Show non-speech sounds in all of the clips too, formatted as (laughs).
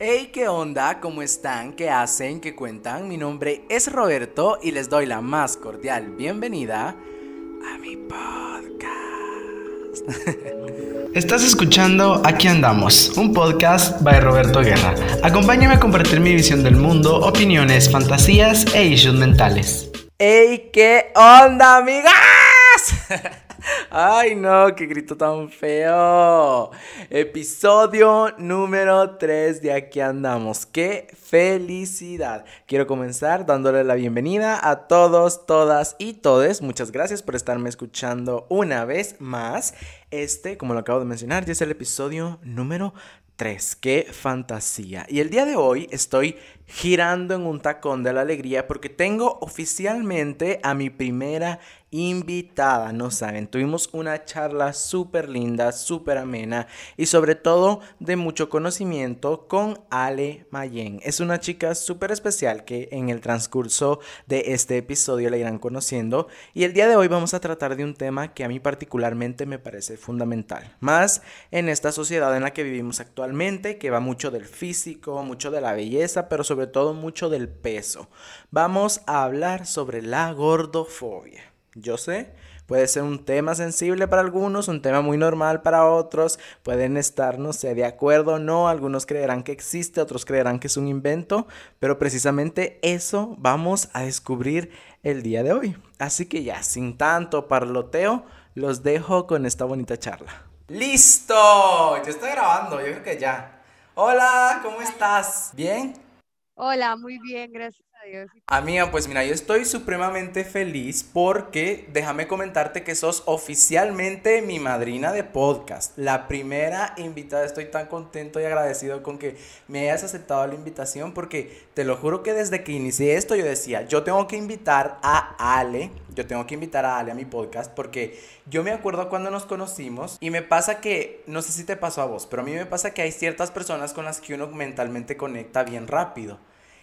Hey, ¿qué onda? ¿Cómo están? ¿Qué hacen? ¿Qué cuentan? Mi nombre es Roberto y les doy la más cordial bienvenida a mi podcast. (laughs) Estás escuchando Aquí andamos, un podcast by Roberto Guerra. Acompáñame a compartir mi visión del mundo, opiniones, fantasías e issues mentales. ¡Hey! ¿Qué onda, amigas? (laughs) Ay, no, qué grito tan feo. Episodio número 3 de Aquí andamos. ¡Qué felicidad! Quiero comenzar dándole la bienvenida a todos, todas y todes. Muchas gracias por estarme escuchando una vez más. Este, como lo acabo de mencionar, ya es el episodio número 3. ¡Qué fantasía! Y el día de hoy estoy girando en un tacón de la alegría porque tengo oficialmente a mi primera invitada, no saben, tuvimos una charla súper linda, súper amena y sobre todo de mucho conocimiento con Ale Mayen. Es una chica súper especial que en el transcurso de este episodio la irán conociendo y el día de hoy vamos a tratar de un tema que a mí particularmente me parece fundamental, más en esta sociedad en la que vivimos actualmente, que va mucho del físico, mucho de la belleza, pero sobre todo mucho del peso. Vamos a hablar sobre la gordofobia. Yo sé, puede ser un tema sensible para algunos, un tema muy normal para otros, pueden estar, no sé, de acuerdo o no, algunos creerán que existe, otros creerán que es un invento, pero precisamente eso vamos a descubrir el día de hoy. Así que ya, sin tanto parloteo, los dejo con esta bonita charla. ¡Listo! Yo estoy grabando, yo creo que ya. Hola, ¿cómo estás? ¿Bien? Hola, muy bien, gracias Amiga, pues mira, yo estoy supremamente feliz porque déjame comentarte que sos oficialmente mi madrina de podcast. La primera invitada, estoy tan contento y agradecido con que me hayas aceptado la invitación porque te lo juro que desde que inicié esto yo decía, yo tengo que invitar a Ale, yo tengo que invitar a Ale a mi podcast porque yo me acuerdo cuando nos conocimos y me pasa que, no sé si te pasó a vos, pero a mí me pasa que hay ciertas personas con las que uno mentalmente conecta bien rápido.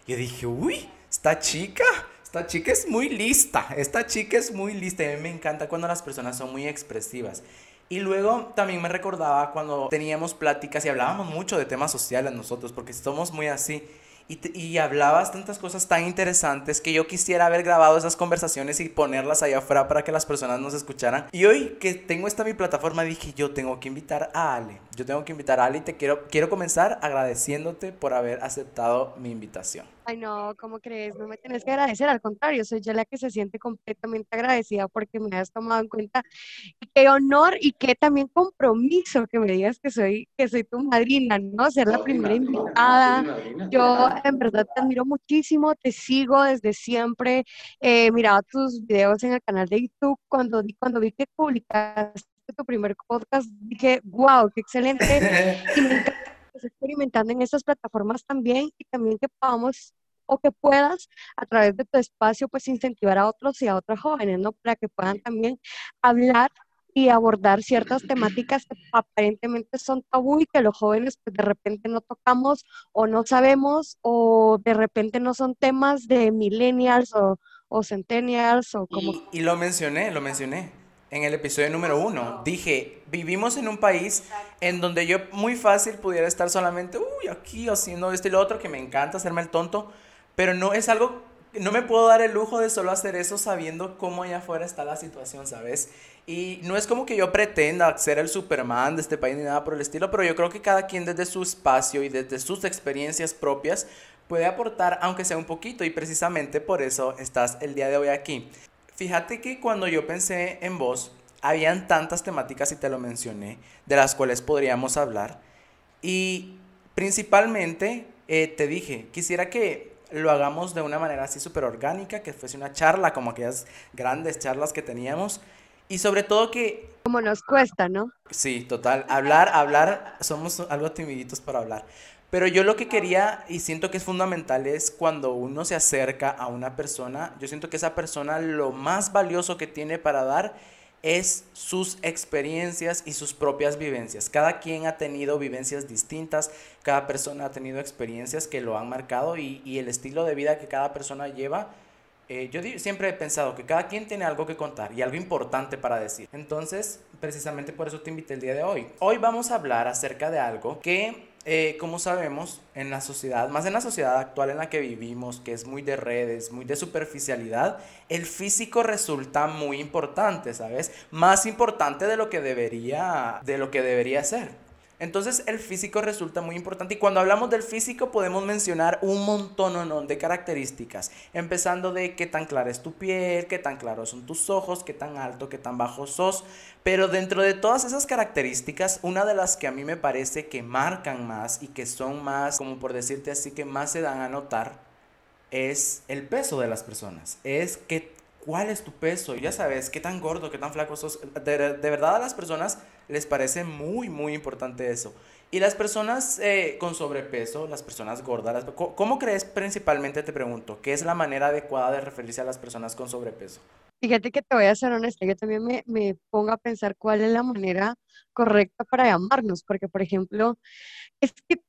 Yo dije, uy, esta chica, esta chica es muy lista, esta chica es muy lista a mí me encanta cuando las personas son muy expresivas. Y luego también me recordaba cuando teníamos pláticas y hablábamos mucho de temas sociales nosotros, porque somos muy así. Y, y, hablabas tantas cosas tan interesantes que yo quisiera haber grabado esas conversaciones y ponerlas allá afuera para que las personas nos escucharan. Y hoy que tengo esta mi plataforma dije, yo tengo que invitar a Ale. Yo tengo que invitar a Ale y te quiero, quiero comenzar agradeciéndote por haber aceptado mi invitación. Ay, no, ¿cómo crees? No me tienes que agradecer, al contrario, soy yo la que se siente completamente agradecida porque me has tomado en cuenta. qué honor y qué también compromiso que me digas que soy, que soy tu madrina, ¿no? Ser la primera invitada. Yo en verdad te admiro muchísimo, te sigo desde siempre. Eh, miraba tus videos en el canal de YouTube cuando, cuando vi que publicaste tu primer podcast, dije, wow, qué excelente. (laughs) Y me encanta experimentando en estas plataformas también y también que podamos o que puedas a través de tu espacio pues incentivar a otros y a otras jóvenes, ¿no? Para que puedan también hablar y abordar ciertas temáticas que aparentemente son tabú y que los jóvenes pues de repente no tocamos o no sabemos o de repente no son temas de millennials o, o centennials o como... y lo mencioné, lo mencioné en el episodio número uno. Dije, vivimos en un país en donde yo muy fácil pudiera estar solamente, uy, aquí haciendo esto y lo otro, que me encanta hacerme el tonto, pero no es algo, no me puedo dar el lujo de solo hacer eso sabiendo cómo allá afuera está la situación, ¿sabes? Y no es como que yo pretenda ser el Superman de este país ni nada por el estilo, pero yo creo que cada quien desde su espacio y desde sus experiencias propias puede aportar, aunque sea un poquito, y precisamente por eso estás el día de hoy aquí. Fíjate que cuando yo pensé en vos, habían tantas temáticas, y te lo mencioné, de las cuales podríamos hablar. Y principalmente eh, te dije, quisiera que lo hagamos de una manera así súper orgánica, que fuese una charla, como aquellas grandes charlas que teníamos. Y sobre todo que... Como nos cuesta, ¿no? Sí, total. Hablar, hablar, somos algo timiditos para hablar. Pero yo lo que quería y siento que es fundamental es cuando uno se acerca a una persona, yo siento que esa persona lo más valioso que tiene para dar es sus experiencias y sus propias vivencias. Cada quien ha tenido vivencias distintas, cada persona ha tenido experiencias que lo han marcado y, el estilo de vida que cada persona lleva. Eh, yo siempre he pensado que cada quien tiene algo que contar y algo importante para decir. Entonces, precisamente por eso te invité el día de hoy. Hoy vamos a hablar acerca de algo que eh, como sabemos, en la sociedad, más en la sociedad actual en la que vivimos, que es muy de redes, muy de superficialidad, el físico resulta muy importante, ¿sabes? Más importante de lo que debería, de lo que debería ser. Entonces el físico resulta muy importante. Y cuando hablamos del físico podemos mencionar un montón de características, empezando de qué tan clara es tu piel, qué tan claros son tus ojos, qué tan alto, qué tan bajo sos, pero dentro de todas esas características, una de las que a mí me parece que marcan más y que son más, como por decirte así, que más se dan a notar, es el peso de las personas, es que cuál es tu peso, ya sabes, qué tan gordo, qué tan flaco sos. De, de verdad a las personas les parece muy, muy importante eso. Y las personas eh, con sobrepeso, las personas gordas, ¿cómo crees principalmente, te pregunto, qué es la manera adecuada de referirse a las personas con sobrepeso? Fíjate que te voy a ser honesta, yo también me, me pongo a pensar cuál es la manera correcta para llamarnos, porque por ejemplo, es que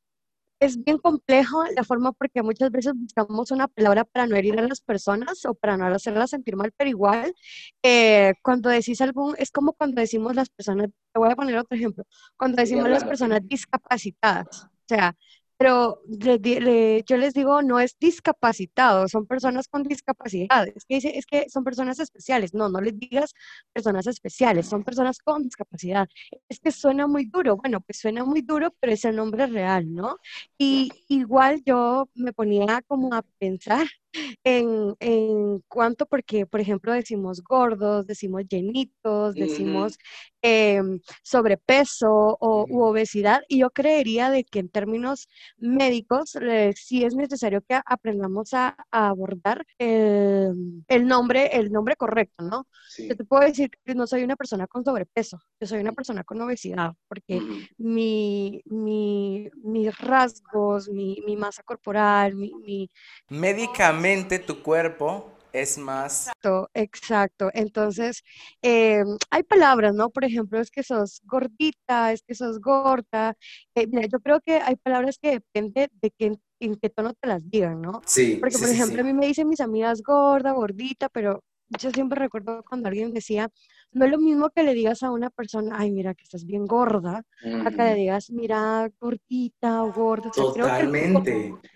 es bien complejo la forma porque muchas veces buscamos una palabra para no herir a las personas o para no hacerlas sentir mal, pero igual eh, cuando decís algo, es como cuando decimos las personas, te voy a poner otro ejemplo, cuando decimos las personas discapacitadas, o sea, pero yo les digo, no es discapacitado, son personas con discapacidad. Es que dice, es que son personas especiales. No, no les digas personas especiales, son personas con discapacidad. Es que suena muy duro. Bueno, pues suena muy duro, pero es el nombre real, ¿no? Y igual yo me ponía como a pensar en, en cuanto, porque, por ejemplo, decimos gordos, decimos llenitos, decimos em, sobrepeso o u obesidad, y yo creería de que en términos médicos eh, sí es necesario que aprendamos a, abordar el, el, nombre, el nombre correcto, ¿no? Yo te puedo decir que no soy una persona con sobrepeso, yo soy una persona con obesidad, porque mi, mi, mis rasgos, mi, mi masa corporal, mi, mi... Médicamente tu cuerpo es más... Exacto, exacto. Entonces, eh, hay palabras, ¿no? Por ejemplo, es que sos gordita, es que sos gorda. Eh, mira, yo creo que hay palabras que depende de qué, en qué tono te las digan, ¿no? Sí. Porque, por ejemplo, a mí me dicen mis amigas gorda, gordita, pero yo siempre recuerdo cuando alguien decía, no es lo mismo que le digas a una persona, ay, mira que estás bien gorda, a que le digas, mira, gordita o gorda. Totalmente o sea,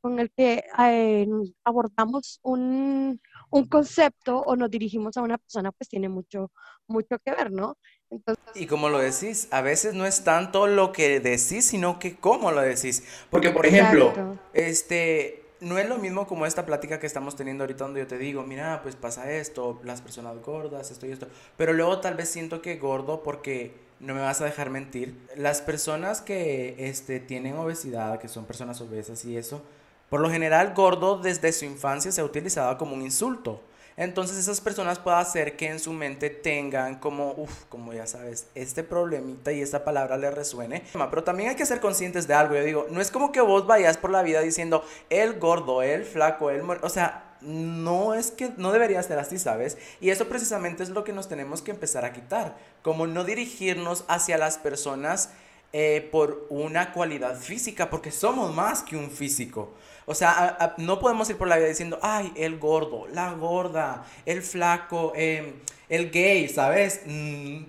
con el que eh, abordamos un, un, concepto o nos dirigimos a una persona, pues tiene mucho, mucho que ver, ¿no? Entonces, y como lo decís, a veces no es tanto lo que decís, sino que cómo lo decís. Porque, por ejemplo, este, no es lo mismo como esta plática que estamos teniendo ahorita donde yo te digo, mira, pues pasa esto, las personas gordas, esto y esto. Pero luego tal vez siento que gordo porque no me vas a dejar mentir, las personas que este, tienen obesidad, que son personas obesas y eso, por lo general gordo desde su infancia se ha utilizado como un insulto. Entonces esas personas pueden hacer que en su mente tengan como, uff, como ya sabes, este problemita y esta palabra le resuene. Pero también hay que ser conscientes de algo. Yo digo, no es como que vos vayas por la vida diciendo, el gordo, el flaco, el... O sea, no es que no debería ser así, ¿sabes? Y eso precisamente es lo que nos tenemos que empezar a quitar, como no dirigirnos hacia las personas eh, por una cualidad física, porque somos más que un físico. O sea, no podemos ir por la vida diciendo, ay, el gordo, la gorda, el flaco, em, el gay, ¿sabes? Mm,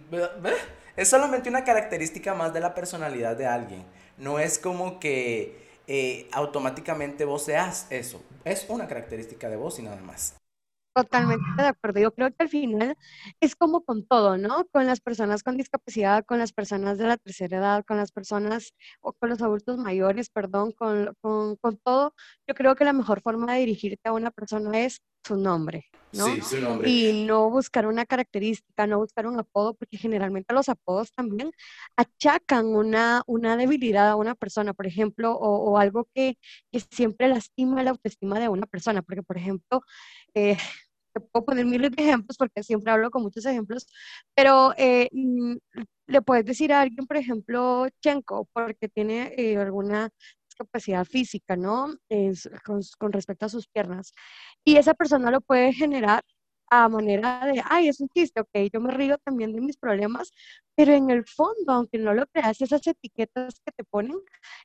es solamente una característica más de la personalidad de alguien. No es como que eh, automáticamente vos seas eso. Es una característica de vos y nada más. Totalmente de acuerdo. Yo creo que al final es como con todo, ¿no? Con las personas con discapacidad, con las personas de la tercera edad, con las personas o con los adultos mayores, perdón, con, con, con todo. Yo creo que la mejor forma de dirigirte a una persona es su nombre, ¿no? Sí, su nombre. Y no buscar una característica, no buscar un apodo, porque generalmente los apodos también achacan una, una debilidad a una persona, por ejemplo, o, o algo que, que, siempre lastima la autoestima de una persona, porque, por ejemplo, eh, te puedo poner miles de ejemplos porque siempre hablo con muchos ejemplos, pero eh, mm, le puedes decir a alguien, por ejemplo, Chenko, porque tiene eh, alguna discapacidad física, ¿no? Es, con, con, respecto a sus piernas. Y esa persona lo puede generar a manera de, ay, es un chiste, ok, yo me río también de mis problemas, pero en el fondo, aunque no lo creas, esas etiquetas que te ponen,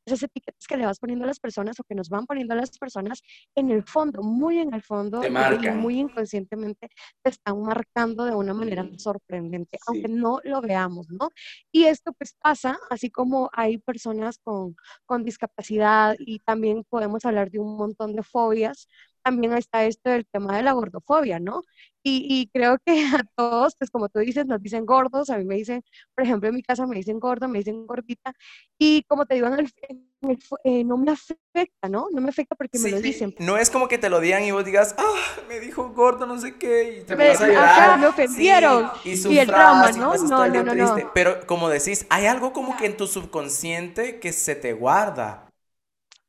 esas etiquetas que le vas poniendo a las personas o que nos van poniendo a las personas, en el fondo, muy en el fondo, y muy inconscientemente, te están marcando de una manera sorprendente, aunque no lo veamos, ¿no? Y esto pues pasa, así como hay personas con, con discapacidad y también podemos hablar de un montón de fobias, también está esto del tema de la gordofobia, ¿no? Y, creo que (laughs) a todos, pues como tú dices, nos dicen gordos, a mí me dicen, por ejemplo, en mi casa me dicen gordo, me dicen gordita, y como te digo, eh, no me afecta, ¿no? No me afecta porque me lo dicen. No es como que te lo digan y vos digas, ah, me dijo gordo, no sé qué, y te vas a llorar. me ofendieron. y, el drama, ¿no? No, no, no, no. Pero como decís, hay algo como que en tu subconsciente que se te guarda.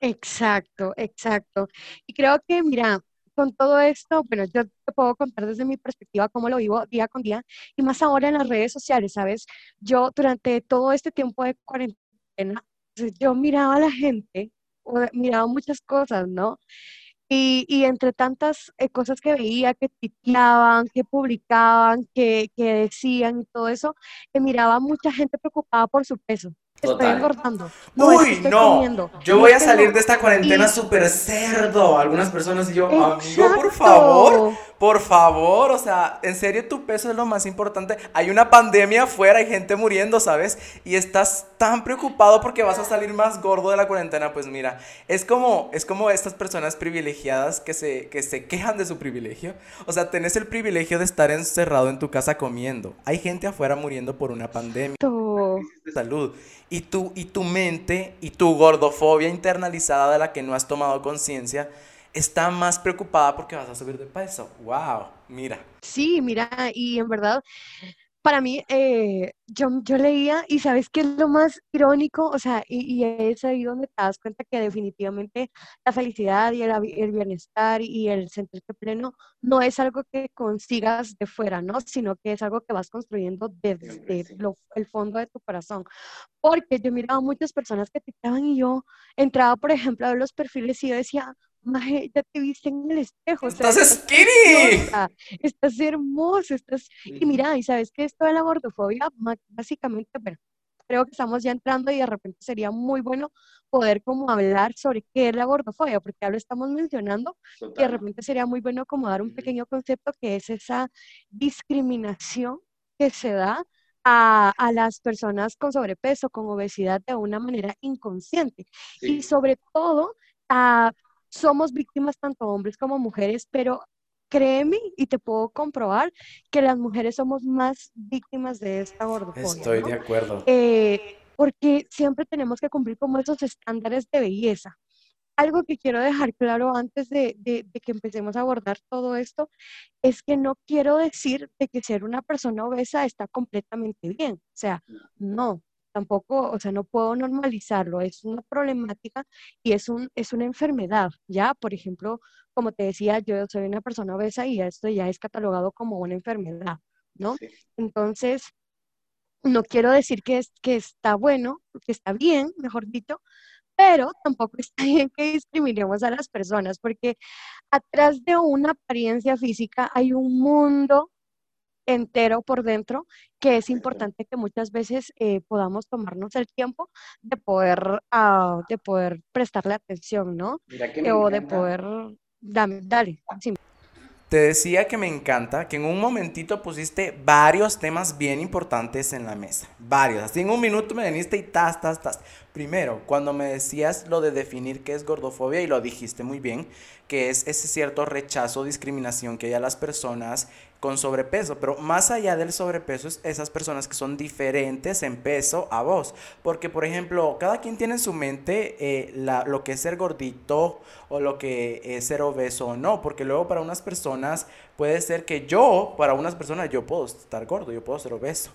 Exacto, exacto. Y creo que, mira, con todo esto, bueno, yo te puedo contar desde mi perspectiva cómo lo vivo día con día y más ahora en las redes sociales, ¿sabes? Yo durante todo este tiempo de cuarentena, yo miraba a la gente, miraba muchas cosas, ¿no? Y, y entre tantas eh, cosas que veía, que titulaban, que publicaban, que, que decían y todo eso, que miraba mucha gente preocupada por su peso. Estoy engordando. Uy, no. Yo voy a salir de esta cuarentena súper cerdo. Algunas personas y yo, amigo, por favor, por favor. O sea, en serio, tu peso es lo más importante. Hay una pandemia afuera, hay gente muriendo, ¿sabes? Y estás tan preocupado porque vas a salir más gordo de la cuarentena. Pues mira, es como, es como estas personas privilegiadas que se, que se quejan de su privilegio. O sea, tenés el privilegio de estar encerrado en tu casa comiendo. Hay gente afuera muriendo por una pandemia. Salud y tu, y tu mente y tu gordofobia internalizada de la que no has tomado conciencia está más preocupada porque vas a subir de peso. ¡Wow! Mira. Sí, mira, y en verdad para mí, eh, yo, yo leía y sabes qué es lo más irónico, o sea, y, es ahí donde te das cuenta que definitivamente la felicidad y el, el, bienestar y el sentirte pleno no es algo que consigas de fuera, ¿no? Sino que es algo que vas construyendo desde el fondo de tu corazón. Porque yo miraba muchas personas que te estaban y yo entraba, por ejemplo, a ver los perfiles y yo decía, Maje, ya te viste en el espejo. ¡Estás skinny! Estás, hermosa, estás... Y mira, y sabes que esto de la gordofobia, básicamente, bueno, creo que estamos ya entrando y de repente sería muy bueno poder como hablar sobre qué es la gordofobia, porque ya lo estamos mencionando, y de repente sería muy bueno como dar un pequeño concepto que es esa discriminación que se da a, a, las personas con sobrepeso, con obesidad de una manera inconsciente. Y sobre todo a somos víctimas tanto hombres como mujeres, pero créeme y te puedo comprobar que las mujeres somos más víctimas de esta gordofobia. Estoy de acuerdo. Eh, porque siempre tenemos que cumplir como esos estándares de belleza. Algo que quiero dejar claro antes de, de, de, que empecemos a abordar todo esto es que no quiero decir de que ser una persona obesa está completamente bien. O sea, no, tampoco, o sea, no puedo normalizarlo, es una problemática y es, un, es una enfermedad, ¿ya? Por ejemplo, como te decía, yo soy una persona obesa y esto ya es catalogado como una enfermedad, ¿no? Entonces, no quiero decir que, es, que está bueno, que está bien, mejor dicho, pero tampoco (laughs) está bien que discriminemos a las personas, porque atrás de una apariencia física hay un mundo entero por dentro, que es importante que muchas veces eh, podamos tomarnos el tiempo de poder, uh, de poder prestarle atención, ¿no? o de poder, dame, dale, sí. Te decía que me encanta que en un momentito pusiste varios temas bien importantes en la mesa. Varios. Así en un minuto me viniste y tas, tas, tas. Primero, cuando me decías lo de definir qué es gordofobia, y lo dijiste muy bien, que es ese cierto rechazo, discriminación que hay a las personas con sobrepeso, pero más allá del sobrepeso es esas personas que son diferentes en peso a vos, porque por ejemplo, cada quien tiene en su mente eh, la, lo que es ser gordito o lo que es ser obeso o no, porque luego para unas personas puede ser que yo, para unas personas yo puedo estar gordo, yo puedo ser obeso.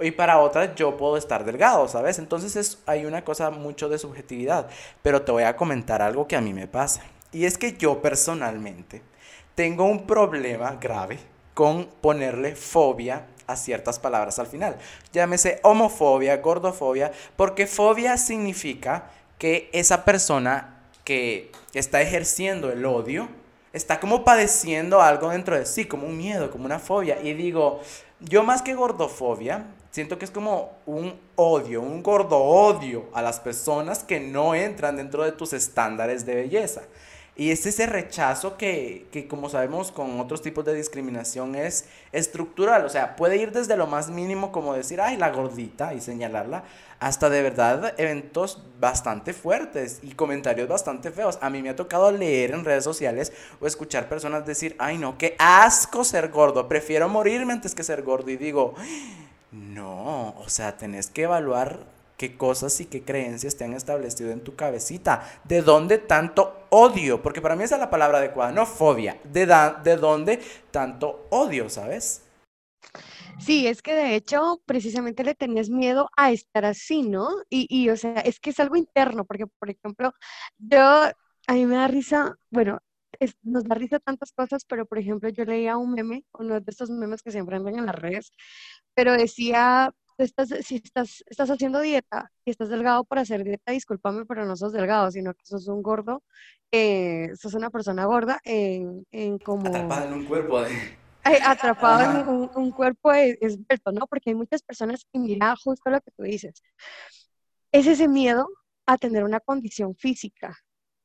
Y para otras yo puedo estar delgado, ¿sabes? Entonces es, hay una cosa mucho de subjetividad. Pero te voy a comentar algo que a mí me pasa. Y es que yo personalmente tengo un problema grave con ponerle fobia a ciertas palabras al final. Llámese homofobia, gordofobia, porque fobia significa que esa persona que está ejerciendo el odio está como padeciendo algo dentro de sí, como un miedo, como una fobia. Y digo, yo más que gordofobia, siento que es como un odio, un gordo odio a las personas que no entran dentro de tus estándares de belleza. Y es ese rechazo que, que, como sabemos, con otros tipos de discriminación es estructural. O sea, puede ir desde lo más mínimo, como decir, ay, la gordita, y señalarla, hasta de verdad eventos bastante fuertes y comentarios bastante feos. A mí me ha tocado leer en redes sociales o escuchar personas decir, ay, no, qué asco ser gordo, prefiero morirme antes que ser gordo. Y digo, no, o sea, tenés que evaluar qué cosas y qué creencias te han establecido en tu cabecita. ¿De dónde tanto odio? Porque para mí esa es la palabra adecuada, no fobia. ¿De, de dónde tanto odio, sabes? Sí, es que de hecho precisamente le tenías miedo a estar así, ¿no? Y, y o sea, es que es algo interno, porque por ejemplo, yo, a mí me da risa, bueno, nos da risa tantas cosas, pero por ejemplo yo leía un meme, uno de estos memes que siempre andan en las redes, pero decía, estás, si estás, estás haciendo dieta y estás delgado por hacer dieta, discúlpame, pero no sos delgado, sino que sos un gordo, eh, sos una persona gorda en, en como... Atrapada en un cuerpo. atrapado en un, un cuerpo esbelto, ¿no? Porque hay muchas personas que mira justo lo que tú dices. Es ese miedo a tener una condición física,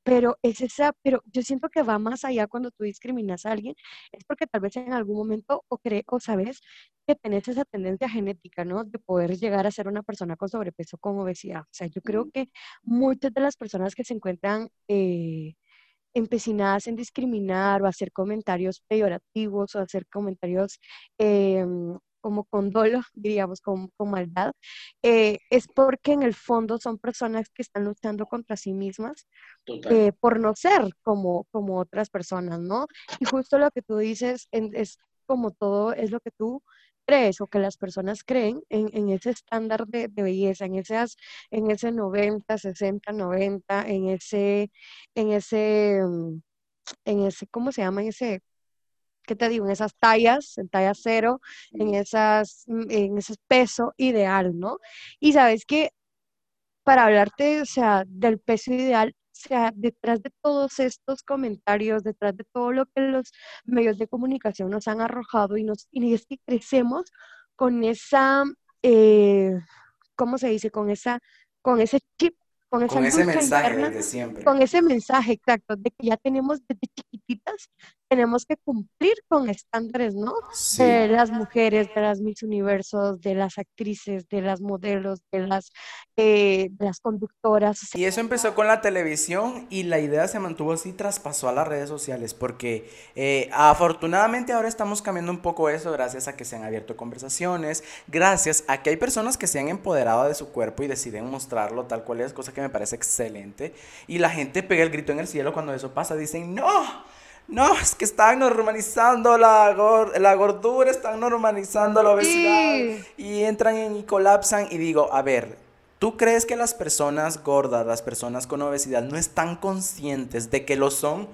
pero es esa, pero yo siento que va más allá cuando tú discriminas a alguien, es porque tal vez en algún momento o crees o sabes que tenés esa tendencia genética, ¿no? De poder llegar a ser una persona con sobrepeso, con obesidad. O sea, yo creo que muchas de las personas que se encuentran eh, empecinadas en discriminar o hacer comentarios peyorativos o hacer comentarios em, como con dolo, (laughs) diríamos, con, con maldad, eh, es porque en el fondo son personas que están luchando contra sí mismas eh, por no ser como, como otras personas, ¿no? Y justo lo que tú dices es como todo, es lo que tú crees o que las personas creen en, en ese estándar de, de, belleza, en, esas, en ese 90, 60, 90, en ese, en ese, mm, en ese, ¿cómo se llama? En ese ¿qué te digo? En esas tallas, en talla cero, en, esas, mm, en ese peso ideal, ¿no? Y sabes que para hablarte, o sea, del peso ideal, o sea, detrás de todos estos comentarios, detrás de todo lo que los medios de comunicación nos han arrojado y, nos, y es que crecemos con esa, eh, ¿cómo se dice? Con, esa, con ese chip con, ese mensaje de siempre. Con ese mensaje, exacto, de que ya tenemos desde chiquititas, tenemos que cumplir con estándares, ¿no? De las mujeres, de las Miss Universos, de las actrices, de las modelos, de las, eh, de las conductoras. Y eso empezó con la televisión y la idea se mantuvo así, traspasó a las redes sociales, porque eh, afortunadamente ahora estamos cambiando un poco eso gracias a que se han abierto conversaciones, gracias a que hay personas que se han empoderado de su cuerpo y deciden mostrarlo tal cual es, cosa que me parece excelente. Y la gente pega el grito en el cielo cuando eso pasa, dicen, no no, es que están normalizando la, la gordura, están normalizando la obesidad y entran en y colapsan y digo, a ver, ¿tú crees que las personas gordas, las personas con obesidad no están conscientes de que lo son?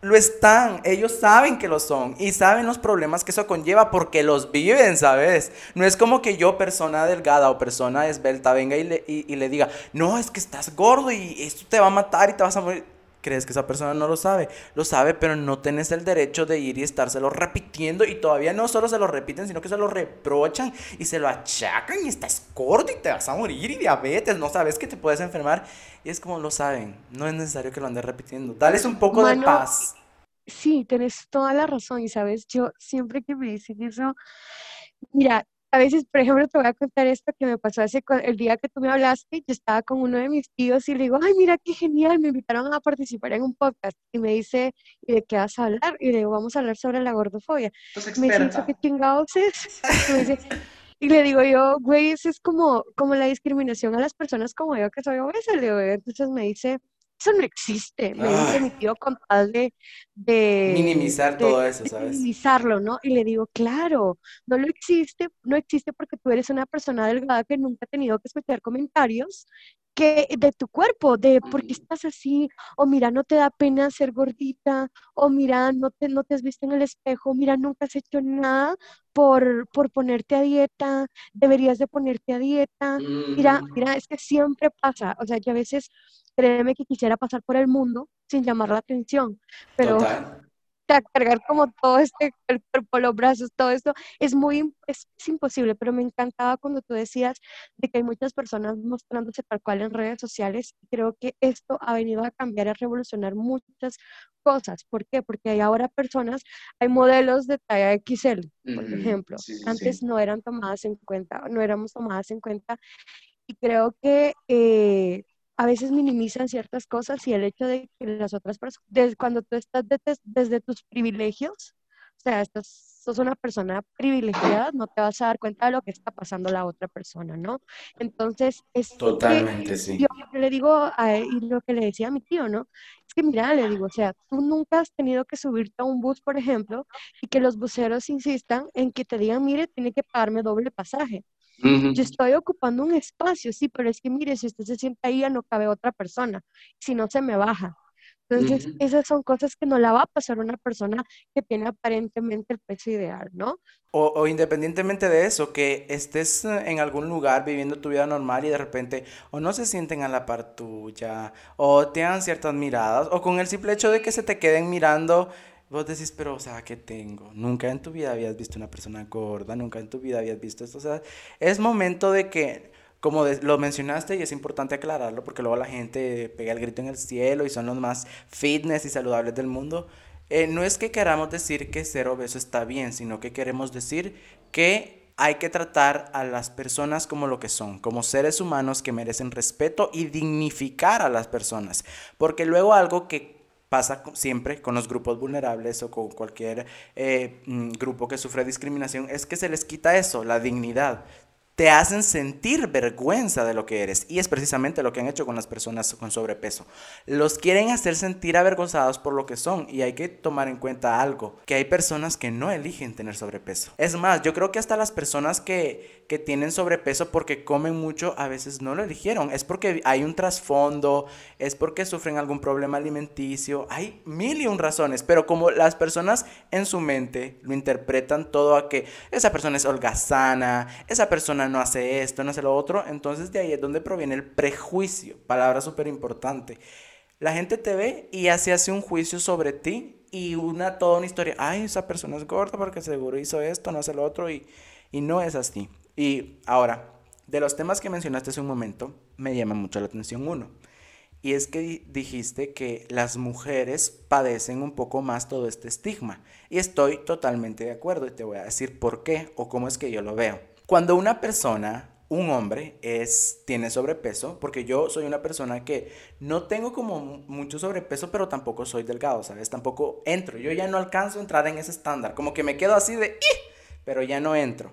Lo están, ellos saben que lo son y saben los problemas que eso conlleva porque los viven, ¿sabes? No es como que yo, persona delgada o persona esbelta, venga y le, y le diga, no, es que estás gordo y esto te va a matar y te vas a morir crees que esa persona no lo sabe. Lo sabe, pero no tenés el derecho de ir y estárselo repitiendo. Y todavía no solo se lo repiten, sino que se lo reprochan y se lo achacan. Y estás gordo y te vas a morir y diabetes. No sabes que te puedes enfermar. Y es como lo saben. No es necesario que lo andes repitiendo. Dales un poco de paz. Sí, tenés toda la razón. Y sabes, yo siempre que me dicen eso, mira, a veces, por ejemplo, te voy a contar esto que me pasó hace el día que tú me hablaste, yo estaba con uno de mis tíos y le digo, ay, mira qué genial, me invitaron a participar en un podcast. Y me dice, ¿y de qué vas a hablar? Y le digo, vamos a hablar sobre la gordofobia. Me dice, ¿qué chingados es? Y, le digo yo, güey, eso es como, como la discriminación a las personas como yo que soy obesa. Le digo, entonces me dice, eso no existe. Me dice mi tío con tal de, minimizar todo eso, ¿sabes? minimizarlo, ¿no? Y le digo, claro, no lo existe, no existe porque tú eres una persona delgada que nunca ha tenido que escuchar comentarios que de tu cuerpo, de por qué estás así, o mira, no te da pena ser gordita, o mira, no te, no te has visto en el espejo, mira, nunca has hecho nada por, por ponerte a dieta, deberías de ponerte a dieta, mira, mm. mira, es que siempre pasa, o sea, que a veces créeme que quisiera pasar por el mundo sin llamar la atención, pero, (laughs) cargar como todo este el cuerpo, los brazos, todo esto, es muy, es, imposible, pero me encantaba cuando tú decías de que hay muchas personas mostrándose tal cual en redes sociales. Creo que esto ha venido a cambiar, a revolucionar muchas cosas. ¿Por qué? Porque hay ahora personas, hay modelos de talla XL, por ejemplo. Antes no eran tomadas en cuenta, no éramos tomadas en cuenta. Y creo que eh, a veces minimizan ciertas cosas y el hecho de que las otras personas, cuando tú estás desde tus privilegios, o sea, estás, sos una persona privilegiada, no te vas a dar cuenta de lo que está pasando la otra persona, ¿no? Entonces, es totalmente, sí. Yo le digo, a, y lo que le decía a mi tío, ¿no? Es que mira, le digo, o sea, tú nunca has tenido que subirte a un bus, por ejemplo, y que los buceros insistan en que te digan, mire, tiene que pagarme doble pasaje. Yo estoy ocupando un espacio, sí, pero es que mire, si usted se sienta ahí ya no cabe otra persona, si no se me baja. Entonces, esas son cosas que no la va a pasar una persona que tiene aparentemente el peso ideal, ¿no? O, o, independientemente de eso, que estés en algún lugar viviendo tu vida normal y de repente o no se sienten a la par tuya, o te dan ciertas miradas, o con el simple hecho de que se te queden mirando Vos decís, pero, o sea, ¿qué tengo? Nunca en tu vida habías visto una persona gorda, nunca en tu vida habías visto esto. O sea, es momento de que, como lo mencionaste, y es importante aclararlo, porque luego la gente pega el grito en el cielo y son los más fitness y saludables del mundo. Eh, no es que queramos decir que ser obeso está bien, sino que queremos decir que hay que tratar a las personas como lo que son, como seres humanos que merecen respeto y dignificar a las personas. Porque luego algo que pasa siempre con los grupos vulnerables o con cualquier eh, mm, grupo que sufre discriminación, es que se les quita eso, la dignidad te hacen sentir vergüenza de lo que eres. Y es precisamente lo que han hecho con las personas con sobrepeso. Los quieren hacer sentir avergonzados por lo que son. Y hay que tomar en cuenta algo, que hay personas que no eligen tener sobrepeso. Es más, yo creo que hasta las personas que, que tienen sobrepeso porque comen mucho, a veces no lo eligieron. Es porque hay un trasfondo, es porque sufren algún problema alimenticio. Hay mil y un razones. Pero como las personas en su mente lo interpretan todo a que esa persona es holgazana, esa persona no hace esto, no hace lo otro. Entonces de ahí es donde proviene el prejuicio, palabra súper importante. La gente te ve y hace, hace un juicio sobre ti y una toda una historia. Ay, esa persona es gorda porque seguro hizo esto, no hace lo otro y, y no es así. Y ahora, de los temas que mencionaste hace un momento, me llama mucho la atención uno. Y es que dijiste que las mujeres padecen un poco más todo este estigma. Y estoy totalmente de acuerdo y te voy a decir por qué o cómo es que yo lo veo. Cuando una persona, un hombre, es, tiene sobrepeso, porque yo soy una persona que no tengo como mucho sobrepeso, pero tampoco soy delgado, ¿sabes? Tampoco entro. Yo ya no alcanzo a entrar en ese estándar. Como que me quedo así de, pero ya no entro.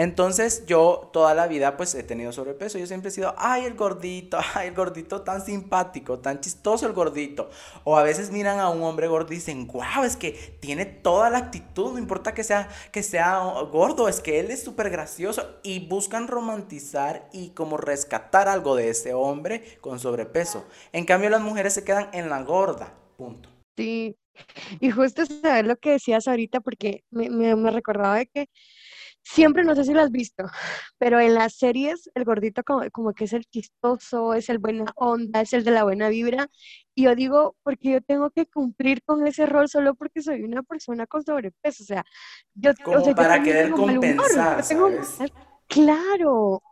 Entonces yo toda la vida pues he tenido sobrepeso. Yo siempre he sido, ay, el gordito, (laughs) ay, el gordito tan simpático, tan chistoso el gordito. O a veces miran a un hombre gordo y dicen, wow, es que tiene toda la actitud, no importa que sea, que sea gordo, es que él es súper gracioso. Y buscan romantizar y como rescatar algo de ese hombre con sobrepeso. En cambio las mujeres se quedan en la gorda, punto. Sí, y justo saber lo que decías ahorita, porque me, me, me recordaba de que Siempre, no sé si lo has visto, pero en las series el gordito como, que es el chistoso, es el buena onda, es el de la buena vibra. Y yo digo, porque yo tengo que cumplir con ese rol solo porque soy una persona con sobrepeso. O sea, yo... Como para querer compensar, Claro.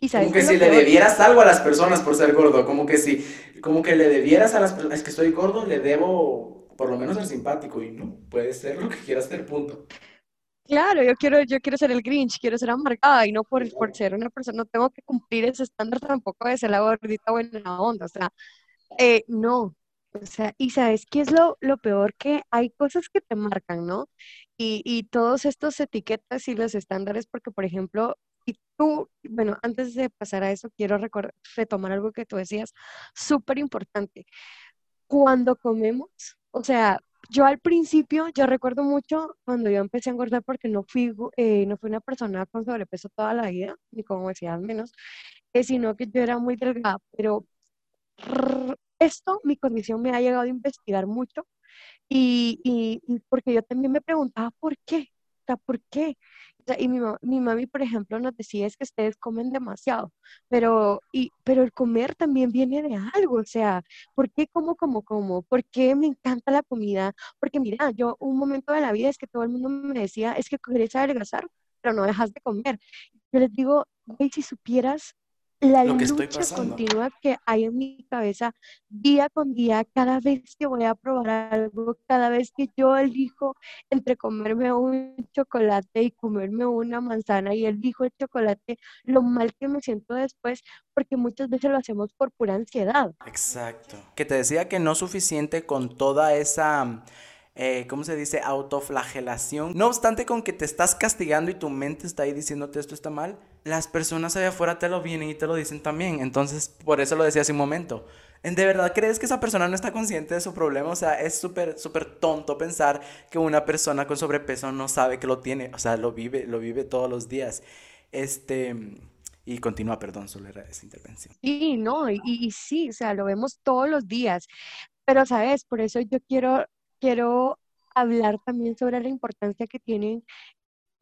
Y como que si le debieras algo a las personas por ser gordo, como que si, como que le debieras a las personas, es que estoy gordo, le debo por lo menos ser simpático y no, puede ser lo que quieras ser, punto. Claro, yo quiero, yo quiero ser el Grinch, quiero ser amargada y no por, por ser una persona, no tengo que cumplir ese estándar tampoco de ser la gordita buena onda, o sea, eh, no, o sea, y sabes qué es lo, lo peor que hay cosas que te marcan, ¿no? Y, y todos estos etiquetas y los estándares, porque por ejemplo, y tú, bueno, antes de pasar a eso, quiero retomar algo que tú decías, súper importante. Cuando comemos, o sea, yo al principio, yo recuerdo mucho cuando yo empecé a engordar porque no fui, eh, no fui una persona con sobrepeso toda la vida, ni como decía al menos, eh, sino que yo era muy delgada, pero esto, mi condición me ha llegado a investigar mucho y, porque yo también me preguntaba por qué. Sea, ¿por qué? y mi, mi mami, por ejemplo, nos decía es que ustedes comen demasiado, pero, y, pero el comer también viene de algo, o sea, ¿por qué como, como, como? ¿Por qué me encanta la comida? Porque mira, yo un momento de la vida es que todo el mundo me decía, es que querés adelgazar, pero no dejas de comer. Yo les digo, si supieras la lucha continua que hay en mi cabeza día con día, cada vez que voy a probar algo, cada vez que yo elijo entre comerme un chocolate y comerme una manzana y elijo el chocolate, lo mal que me siento después, porque muchas veces lo hacemos por pura ansiedad. Exacto. Que te decía que no es suficiente con toda esa eh, ¿cómo se dice? Autoflagelación. No obstante con que te estás castigando y tu mente está ahí diciéndote esto está mal, las personas allá afuera te lo vienen y te lo dicen también. Entonces, por eso lo decía hace un momento. ¿De verdad crees que esa persona no está consciente de su problema? O sea, es súper, súper tonto pensar que una persona con sobrepeso no sabe que lo tiene. O sea, lo vive, lo vive todos los días. Este... Y continúa, perdón, solo era esa intervención. Sí, no, y, y sí, o sea, lo vemos todos los días. Pero, ¿sabes? Por eso yo quiero quiero hablar también sobre la importancia que tiene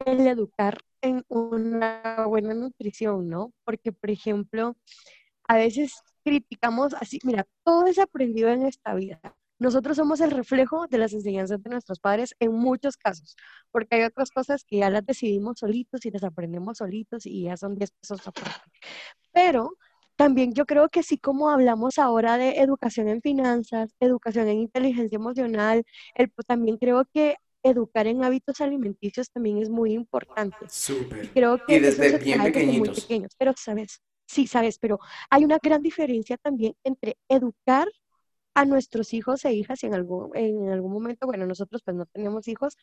el educar en una buena nutrición, ¿no? Porque, por ejemplo, a veces criticamos así, mira, todo es aprendido en esta vida. Nosotros somos el reflejo de las enseñanzas de nuestros padres en muchos casos, porque hay otras cosas que ya las decidimos solitos y las aprendemos solitos y ya son 10 pesos aparte. Pero también yo creo que así como hablamos ahora de educación en finanzas, educación en inteligencia emocional, el, pues, también creo que educar en hábitos alimenticios también es muy importante. Súper. Creo que y desde bien pequeñitos. Muy pequeños, pero sabes, sí, sabes, pero hay una gran diferencia también entre educar a nuestros hijos e hijas y en algún, en algún momento, bueno, nosotros pues no tenemos hijos,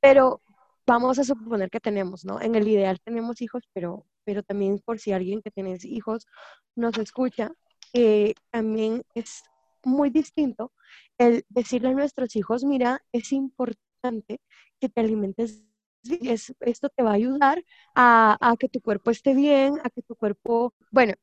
pero vamos a suponer que tenemos, ¿no? En el ideal tenemos hijos, pero pero también por si alguien que tiene hijos nos escucha, eh, también es muy distinto el decirle a nuestros hijos, mira, es importante que te alimentes es, esto te va a ayudar a, a, que tu cuerpo esté bien, a que tu cuerpo, bueno,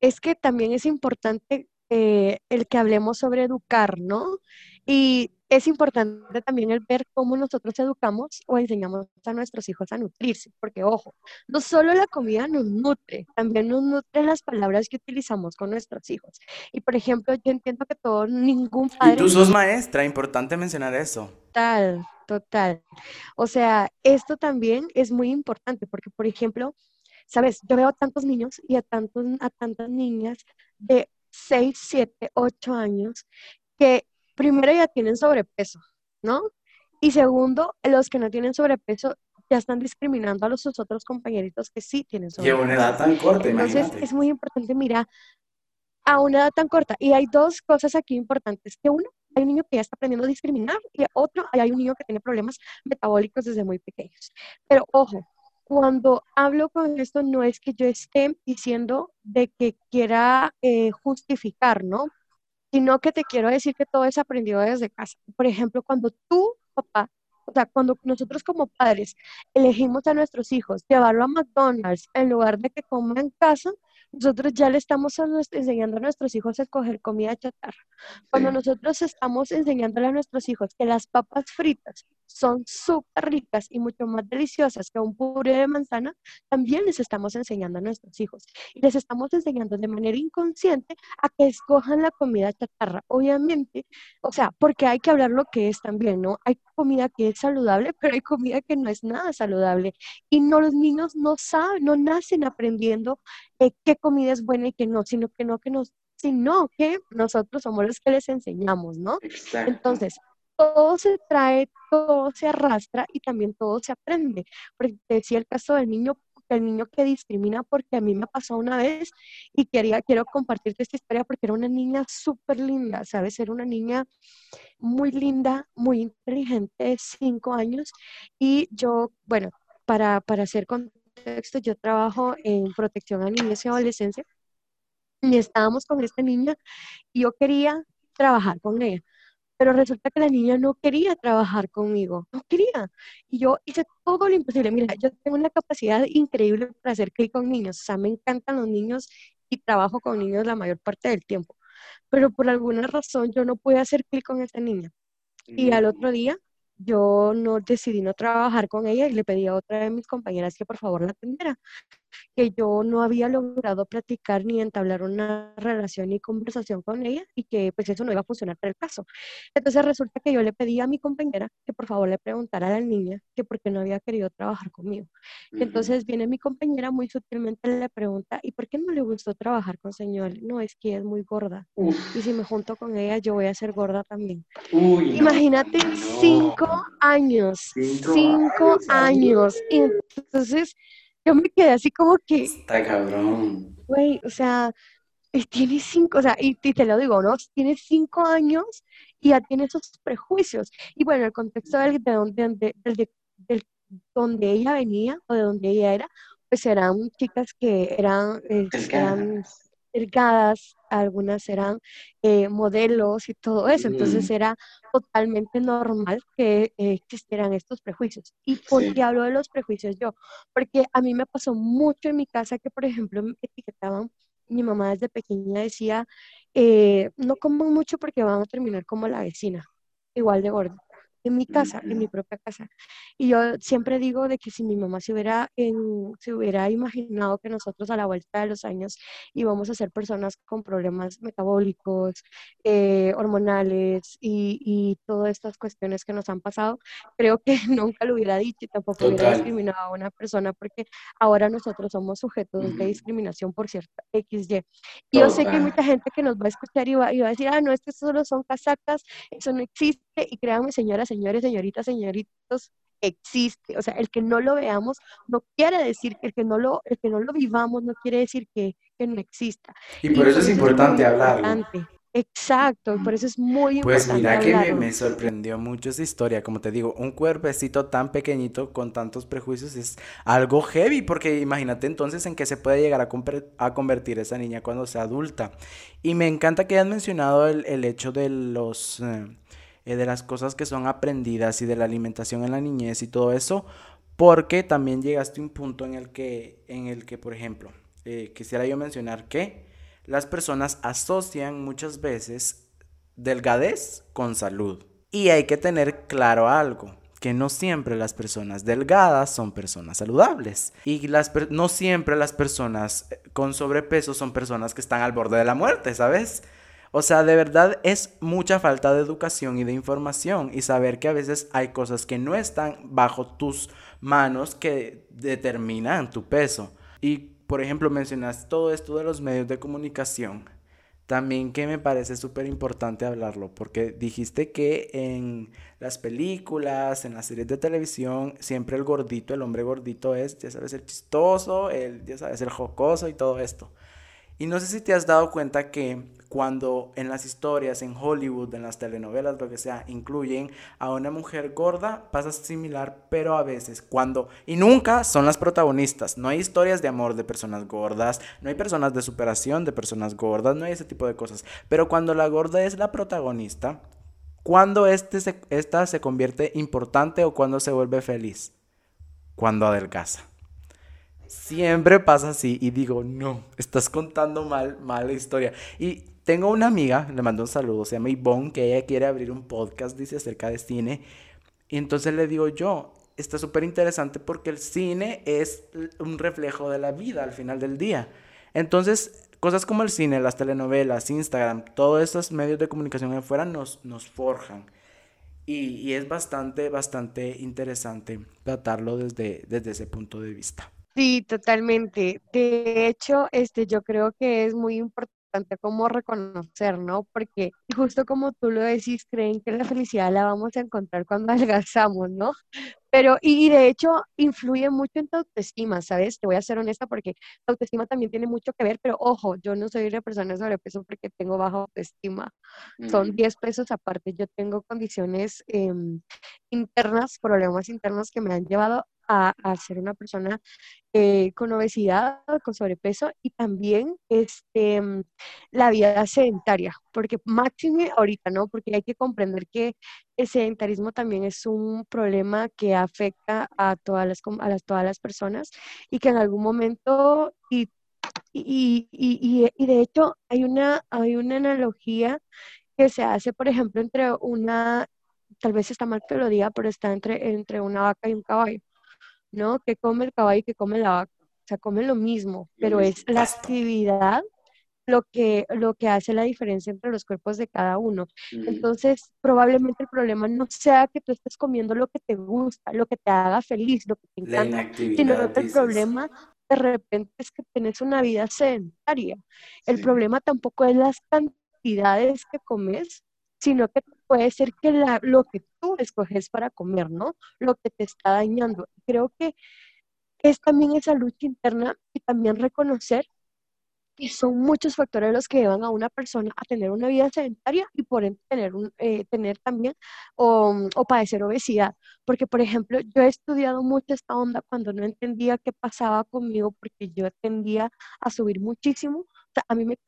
es que también es importante eh, el que hablemos sobre educar, ¿no? Y es importante también el ver cómo nosotros educamos o enseñamos a nuestros hijos a nutrirse, porque ojo, no solo la comida nos nutre, también nos nutren las palabras que utilizamos con nuestros hijos. Y por ejemplo, yo entiendo que todo, ningún padre... Y tú sos maestra, importante mencionar eso. Total, total. O sea, esto también es muy importante, porque por ejemplo, sabes, yo veo a tantos niños y a, tantos, a tantas niñas de 6, 7, 8 años que primero ya tienen sobrepeso, ¿no? Y segundo, los que no tienen sobrepeso ya están discriminando a los sus otros compañeritos que sí tienen sobrepeso. Y a una edad tan corta, Entonces es muy importante mirar a una edad tan corta. Y hay dos cosas aquí importantes. Que uno, hay un niño que ya está aprendiendo a discriminar y otro, hay un niño que tiene problemas metabólicos desde muy pequeños. Pero ojo, cuando hablo con esto no es que yo esté diciendo de que quiera eh, justificar, ¿no? Sino que te quiero decir que todo es aprendido desde casa. Por ejemplo, cuando tú, papá, o sea, cuando nosotros como padres elegimos a nuestros hijos llevarlo a McDonald's en lugar de que coma en casa, nosotros ya le estamos enseñando a nuestros hijos a escoger comida chatarra. Cuando nosotros estamos enseñándole a nuestros hijos que las papas fritas son súper ricas y mucho más deliciosas que un puré de manzana, también les estamos enseñando a nuestros hijos. Y les estamos enseñando de manera inconsciente a que escojan la comida chatarra. Obviamente, o sea, porque hay que hablar lo que es también, ¿no? Hay comida que es saludable, pero hay comida que no es nada saludable. Y no, los niños no saben, no nacen aprendiendo eh, qué comida es buena y qué no, sino que no que nos sino que nosotros somos los que les enseñamos, ¿no? Entonces, todo se trae, todo se arrastra y también todo se aprende. Porque te decía el caso del niño, el niño que discrimina, porque a mí me pasó una vez y quería, quiero compartirte esta historia porque era una niña súper linda, ¿sabes? Era una niña muy linda, muy inteligente, cinco años. Y yo, bueno, para, para hacer contexto, yo trabajo en protección a niños y adolescencia y estábamos con esta niña y yo quería trabajar con ella pero resulta que la niña no quería trabajar conmigo, no quería. Y yo hice todo lo imposible. Mira, yo tengo una capacidad increíble para hacer clic con niños, o sea, me encantan los niños y trabajo con niños la mayor parte del tiempo, pero por alguna razón yo no pude hacer clic con esa niña. Y al otro día, yo no decidí no trabajar con ella y le pedí a otra de mis compañeras que por favor la atendiera que yo no había logrado platicar ni entablar una relación ni conversación con ella y que pues eso no iba a funcionar para el caso. Entonces resulta que yo le pedí a mi compañera que por favor le preguntara a la niña que por qué no había querido trabajar conmigo. Entonces viene mi compañera muy sutilmente le pregunta, ¿y por qué no le gustó trabajar con señor? No, es que es muy gorda. Y si me junto con ella, yo voy a ser gorda también. Imagínate cinco años, cinco, años. Entonces yo me quedé así como que... Está cabrón. Güey, o sea, tiene cinco, o sea, y, te lo digo, ¿no? Tiene cinco años y ya tiene esos prejuicios. Y bueno, el contexto del, de, donde, del, donde ella venía o de donde ella era, pues eran chicas que eran, eh, eran delgadas, algunas eran eh, modelos y todo eso. Entonces era totalmente normal que eh, existieran estos prejuicios. ¿Y por qué hablo de los prejuicios yo? Porque a mí me pasó mucho en mi casa que, por ejemplo, me etiquetaban, mi mamá desde pequeña decía, eh, no coman mucho porque van a terminar como la vecina, igual de gordo en mi casa, en mi propia casa. Y yo siempre digo de que si mi mamá se hubiera, en, se hubiera imaginado que nosotros a la vuelta de los años íbamos a ser personas con problemas metabólicos, eh, hormonales y, y, todas estas cuestiones que nos han pasado, creo que (laughs) nunca lo hubiera dicho y tampoco hubiera discriminado a una persona porque ahora nosotros somos sujetos de discriminación por cierta XY. Y yo sé que hay mucha gente que nos va a escuchar y va, y va a decir, ah, no, estos solo son casacas, eso no existe. Y créanme, señoras, señores, señoritas, señoritos, existe. O sea, el que no lo veamos no quiere decir que el que no lo, el que no lo vivamos no quiere decir que, que no exista. Y por eso es importante hablarlo. Exacto, por eso es muy pues importante. Pues mira que me, sorprendió mucho esa historia, como te digo, un cuerpecito tan pequeñito con tantos prejuicios es algo heavy, porque imagínate entonces en qué se puede llegar a, a convertir esa niña cuando sea adulta. Y me encanta que hayas mencionado el, el hecho de los... Eh, eh, de las cosas que son aprendidas y de la alimentación en la niñez y todo eso, porque también llegaste a un punto en el que, en el que por ejemplo, eh, quisiera yo mencionar que las personas asocian muchas veces delgadez con salud. Y hay que tener claro algo, que no siempre las personas delgadas son personas saludables. Y las no siempre las personas eh, con sobrepeso son personas que están al borde de la muerte, ¿sabes? O sea, de verdad es mucha falta de educación y de información y saber que a veces hay cosas que no están bajo tus manos que determinan tu peso. Y, por ejemplo, mencionaste todo esto de los medios de comunicación. También que me parece súper importante hablarlo, porque dijiste que en las películas, en las series de televisión, siempre el gordito, el hombre gordito es, ya sabes, el chistoso, el, ya sabes, el jocoso y todo esto. Y no sé si te has dado cuenta que cuando en las historias, en Hollywood, en las telenovelas, lo que sea, incluyen a una mujer gorda, pasa similar, pero a veces cuando, y nunca son las protagonistas, no hay historias de amor de personas gordas, no hay personas de superación de personas gordas, no hay ese tipo de cosas, pero cuando la gorda es la protagonista, cuando este esta se convierte importante o cuando se vuelve feliz, cuando adelgaza. Siempre pasa así y digo, no, estás contando mal, mal la historia. Y tengo una amiga, le mando un saludo, se llama Yvonne, que ella quiere abrir un podcast, dice, acerca de cine. Y entonces le digo yo, está súper interesante porque el cine es un reflejo de la vida al final del día. Entonces, cosas como el cine, las telenovelas, Instagram, todos esos medios de comunicación afuera nos, nos forjan. Y, y, es bastante, bastante interesante tratarlo desde, desde ese punto de vista. Sí, totalmente. De hecho, este, yo creo que es muy importante como reconocer, ¿no? Porque justo como tú lo decís, creen que la felicidad la vamos a encontrar cuando (laughs) adelgazamos, ¿no? Pero, y, de hecho, influye mucho en tu autoestima, ¿sabes? Te voy a ser honesta porque la autoestima también tiene mucho que ver, pero ojo, yo no soy una persona sobrepeso porque tengo baja autoestima. Son 10 pesos aparte. Yo tengo condiciones em, internas, problemas internos que me han llevado a, ser una persona eh, con obesidad, con sobrepeso y también este, mm, la vida sedentaria, porque máximo ahorita, ¿no? Porque hay que comprender que el sedentarismo también es un problema que afecta a todas las, a las, todas las personas y que en algún momento, y, y, y, y de hecho hay una, hay una analogía que se hace, por ejemplo, entre una tal vez está mal que lo diga, pero está entre, entre una vaca y un caballo, ¿no? Que come el caballo y que come la vaca. O sea, come lo mismo, pero es la actividad lo que, lo que hace la diferencia entre los cuerpos de cada uno. Entonces, probablemente el problema no sea que tú estés comiendo lo que te gusta, lo que te haga feliz, lo que te encanta, sino que el problema de repente es que tienes una vida sedentaria. El problema tampoco es las cantidades que comes, sino que puede ser que lo que tú escoges para comer, ¿no? Lo que te está dañando. Creo que es también esa lucha interna y también reconocer que son muchos factores los que llevan a una persona a tener una vida sedentaria y por ende tener, un, eh, tener también o, o, padecer obesidad. Porque, por ejemplo, yo he estudiado mucho esta onda cuando no entendía qué pasaba conmigo porque yo tendía a subir muchísimo a mí, me,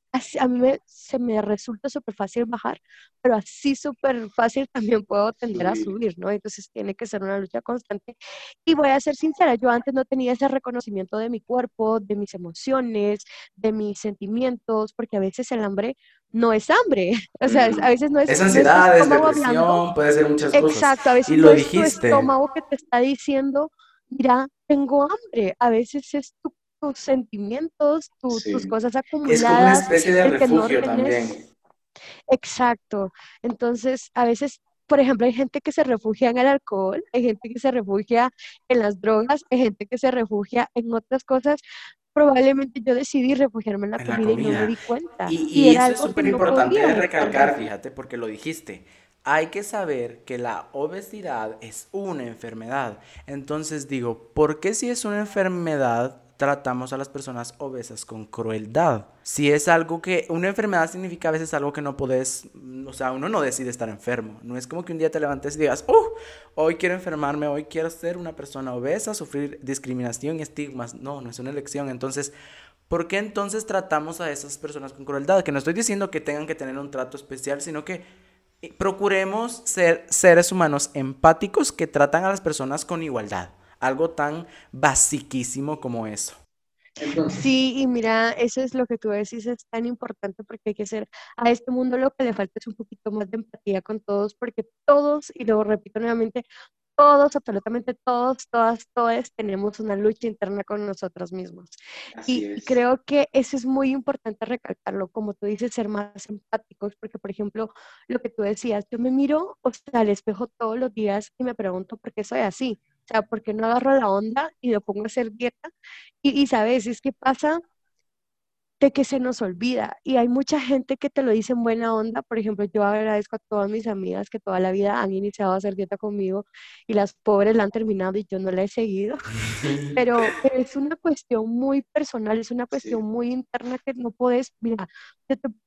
a mí me, se me resulta súper fácil bajar, pero así súper fácil (laughs) también puedo tender a subir, ¿no? Entonces tiene que ser una lucha constante. Y voy a ser sincera, yo antes no tenía ese reconocimiento de mi cuerpo, de mis emociones, de mis sentimientos, porque a veces el hambre no es hambre, (laughs) o sea, a veces no es... Es ansiedad, es depresión, puede ser muchas cosas. Exacto, a veces y lo dijiste. es tu estómago que te está diciendo, mira, tengo hambre, a veces es tu tus sentimientos, tus cosas acumuladas. Es como una especie de refugio también. Exacto. Entonces, a veces, por ejemplo, hay gente que se refugia en el alcohol, hay gente que se refugia en las drogas, hay gente que se refugia en otras cosas. Probablemente yo decidí refugiarme en la, comida, y no me di cuenta. Y, eso es súper importante recalcar, fíjate, porque lo dijiste hay que saber que la obesidad es una enfermedad. Entonces digo, ¿por qué si es una enfermedad tratamos a las personas obesas con crueldad. Si es algo que, una enfermedad significa a veces algo que no puedes, o sea, uno no decide estar enfermo. No es como que un día te levantes y digas, oh, hoy quiero enfermarme, hoy quiero ser una persona obesa, sufrir discriminación y estigmas. No, no es una elección. Entonces, ¿por qué entonces tratamos a esas personas con crueldad? Que no estoy diciendo que tengan que tener un trato especial, sino que eh, procuremos ser seres humanos empáticos que tratan a las personas con igualdad algo tan basiquísimo como eso. Sí, y mira, eso es lo que tú decís, es tan importante porque hay que ser, a este mundo lo que le falta es un poquito más de empatía con todos, porque todos, y lo repito nuevamente, todos, absolutamente todos, todas, todas tenemos una lucha interna con nosotros mismos. y creo que eso es muy importante recalcarlo, como tú dices, ser más empáticos, porque por ejemplo, lo que tú decías, yo me miro o sea, al espejo todos los días y me pregunto por qué soy así. O sea, porque no agarro la onda y me pongo a hacer dieta. Y, y sabes, es que pasa de que se nos olvida. Y hay mucha gente que te lo dice en buena onda. Por ejemplo, yo agradezco a todas mis amigas que toda la vida han iniciado a hacer dieta conmigo y las pobres la han terminado y yo no la he seguido. (laughs) Pero, es una cuestión muy personal, es una cuestión muy interna que no puedes, mira,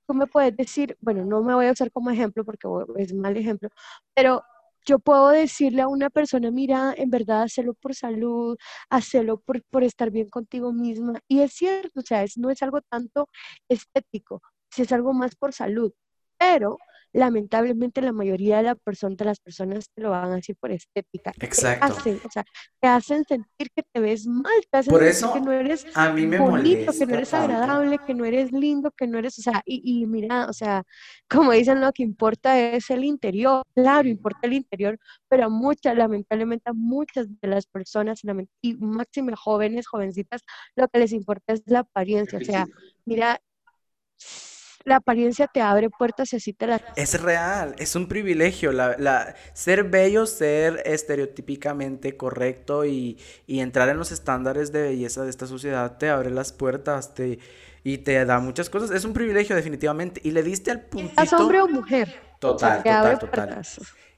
tú me puedes decir, bueno, no me voy a usar como ejemplo porque es mal ejemplo, pero yo puedo decirle a una persona, mira, en verdad, hazlo por salud, hazlo por, por estar bien contigo misma. Y es cierto, o sea, es, no es algo tanto estético, si es algo más por salud. Pero lamentablemente la mayoría de, la de las personas te lo van a decir por estética. Exacto. Te hacen, o sea, te hacen sentir que te ves mal, te hacen por sentir eso, que no eres a mí me bonito, que no eres agradable, que no eres lindo, que no eres, o sea, y, y mira, o sea, como dicen, lo que importa es el interior, claro, importa el interior, pero a muchas, lamentablemente a muchas de las personas, y máximo jóvenes, jovencitas, lo que les importa es la apariencia, o sea, mira, la apariencia te abre puertas y así te las... Es real, es un privilegio. La, ser bello, ser estereotípicamente correcto y, entrar en los estándares de belleza de esta sociedad te abre las puertas te, y te da muchas cosas. Es un privilegio definitivamente. Y le diste al puntito... ¿Es hombre o mujer? Total, total, total.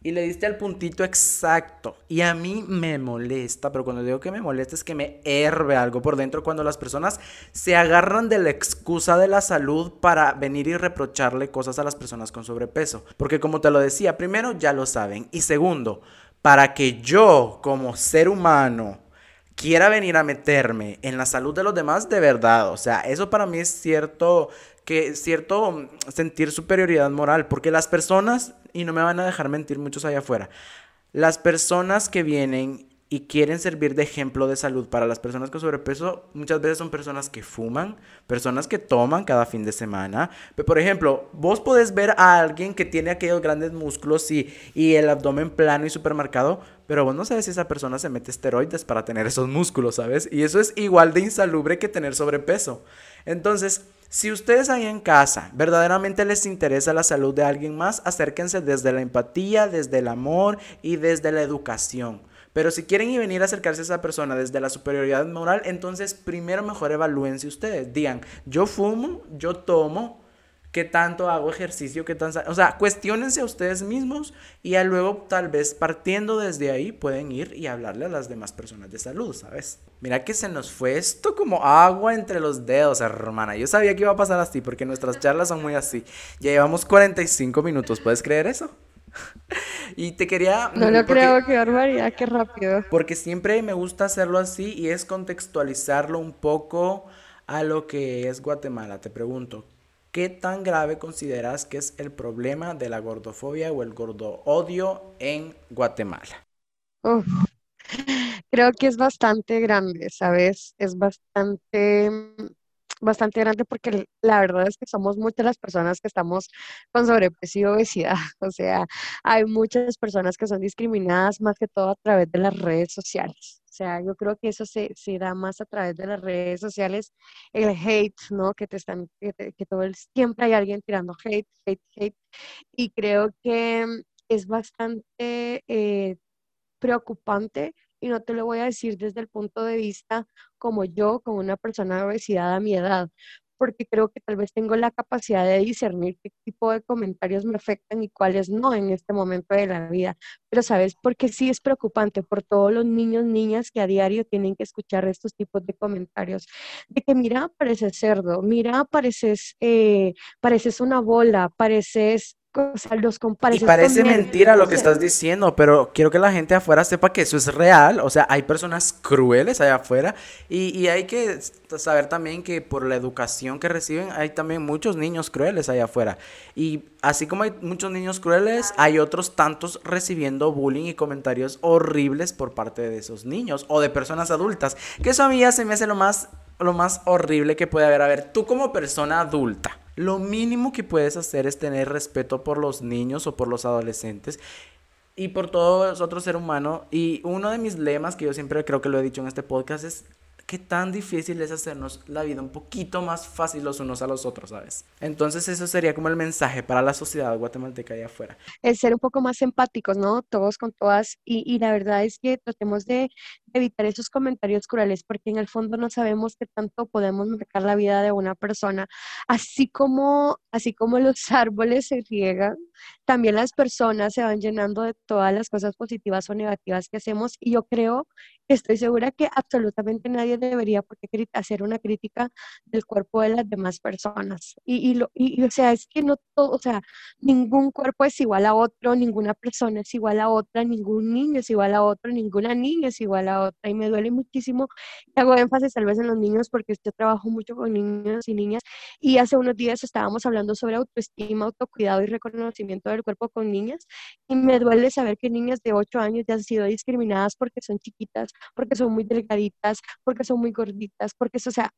Y le diste al puntito exacto. Y a mí me molesta, pero cuando digo que me molesta es que me herve algo por dentro cuando las personas se agarran de la excusa de la salud para venir y reprocharle cosas a las personas con sobrepeso. Porque como te lo decía, primero ya lo saben. Y segundo, para que yo como ser humano quiera venir a meterme en la salud de los demás de verdad. O sea, eso para mí es cierto que cierto sentir superioridad moral, porque las personas, y no me van a dejar mentir muchos allá afuera, las personas que vienen y quieren servir de ejemplo de salud para las personas con sobrepeso, muchas veces son personas que fuman, personas que toman cada fin de semana. Pero, por ejemplo, vos podés ver a alguien que tiene aquellos grandes músculos y, y el abdomen plano y supermercado, pero vos no sabes si esa persona se mete esteroides para tener esos músculos, ¿sabes? Y eso es igual de insalubre que tener sobrepeso. Entonces, si ustedes ahí en casa verdaderamente les interesa la salud de alguien más, acérquense desde la empatía, desde el amor y desde la educación. Pero si quieren y venir a acercarse a esa persona desde la superioridad moral, entonces primero mejor evalúense ustedes. Digan, yo fumo, yo tomo, qué tanto hago ejercicio, qué tan... O sea, cuestionense a ustedes mismos y luego tal vez partiendo desde ahí pueden ir y hablarle a las demás personas de salud, ¿sabes? Mira que se nos fue esto como agua entre los dedos, hermana. Yo sabía que iba a pasar así porque nuestras charlas son muy así. Ya llevamos 45 minutos, ¿puedes creer eso? (laughs) y te quería... No lo creo, qué barbaridad, qué rápido. Porque siempre me gusta hacerlo así y es contextualizarlo un poco a lo que es Guatemala. Te pregunto, ¿qué tan grave consideras que es el problema de la gordofobia o el gordo odio en Guatemala? Creo que es bastante grande, ¿sabes? Es bastante bastante grande porque la verdad es que somos muchas las personas que estamos con sobrepeso y obesidad. (laughs) O sea, hay muchas personas que son discriminadas más que todo a través de las redes sociales. O sea, yo creo que eso se, se da más a través de las redes sociales, el hate, ¿no? Que te están, que, todo el siempre hay alguien tirando hate, hate, hate. Y creo que es bastante eh, preocupante y no te lo voy a decir desde el punto de vista como yo, como una persona de obesidad a mi edad, porque creo que tal vez tengo la capacidad de discernir qué tipo de comentarios me afectan y cuáles no en este momento de la vida. Pero sabes, porque sí es preocupante por todos los niños, niñas que a diario tienen que escuchar estos tipos de comentarios, de que mira, pareces cerdo, mira, pareces, eh, pareces una bola, pareces los Y parece mentira lo que estás diciendo, pero quiero que la gente afuera sepa que eso es real. O sea, hay personas crueles allá afuera y, y, hay que saber también que por la educación que reciben hay también muchos niños crueles allá afuera. Y así como hay muchos niños crueles, hay otros tantos recibiendo bullying y comentarios horribles por parte de esos niños o de personas adultas. Que eso a mí ya se me hace lo más, lo más horrible que puede haber. A ver, tú como persona adulta lo mínimo que puedes hacer es tener respeto por los niños o por los adolescentes y por todos los otros seres humanos. Y uno de mis lemas, que yo siempre creo que lo he dicho en este podcast, es qué tan difícil es hacernos la vida un poquito más fácil los unos a los otros, ¿sabes? Entonces eso sería como el mensaje para la sociedad guatemalteca allá afuera. El ser un poco más empáticos, ¿no? Todos con todas. Y, y la verdad es que tratemos de evitar esos comentarios crueles, porque en el fondo no sabemos qué tanto podemos marcar la vida de una persona. Así como, así como los (laughs) árboles se riegan, también las personas se van llenando de todas las cosas positivas o negativas que hacemos. Y yo creo, estoy segura que absolutamente nadie debería hacer una crítica del cuerpo de las demás personas. Y, y, lo, y, o sea, es que no todo, o sea, ningún cuerpo es igual a otro, ninguna persona es igual a otra, ningún niño es igual a otro, ninguna niña es igual a otra y me duele muchísimo. Y hago énfasis tal vez en los niños porque yo trabajo mucho con niños y niñas y hace unos días estábamos hablando sobre autoestima, autocuidado y reconocimiento del cuerpo con niñas y me duele saber que niñas de 8 años ya han sido discriminadas porque son chiquitas, porque son muy delgaditas, porque son muy gorditas, porque eso, o sea,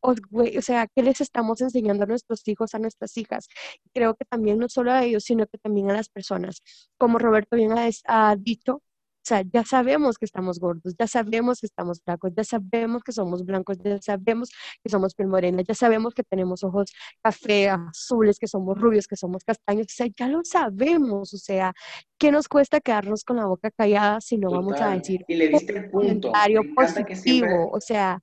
o, sea, ¿qué les estamos enseñando a nuestros hijos, a nuestras hijas? Creo que también no solo a ellos, sino que también a las personas. Como Roberto bien ha dicho, o sea, ya sabemos que estamos gordos, ya sabemos que estamos flacos, ya sabemos que somos blancos, ya sabemos que somos piel morena, ya sabemos que tenemos ojos café, azules, que somos rubios, que somos castaños, o sea, ya lo sabemos, o sea, ¿qué nos cuesta quedarnos con la boca callada si no vamos a decir y le diste el punto. comentario positivo? O sea,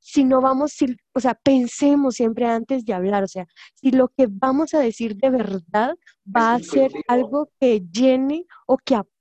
si no vamos, si, o sea, pensemos siempre antes de hablar, o sea, si lo que vamos a decir de verdad va a ser algo que llene o que aporte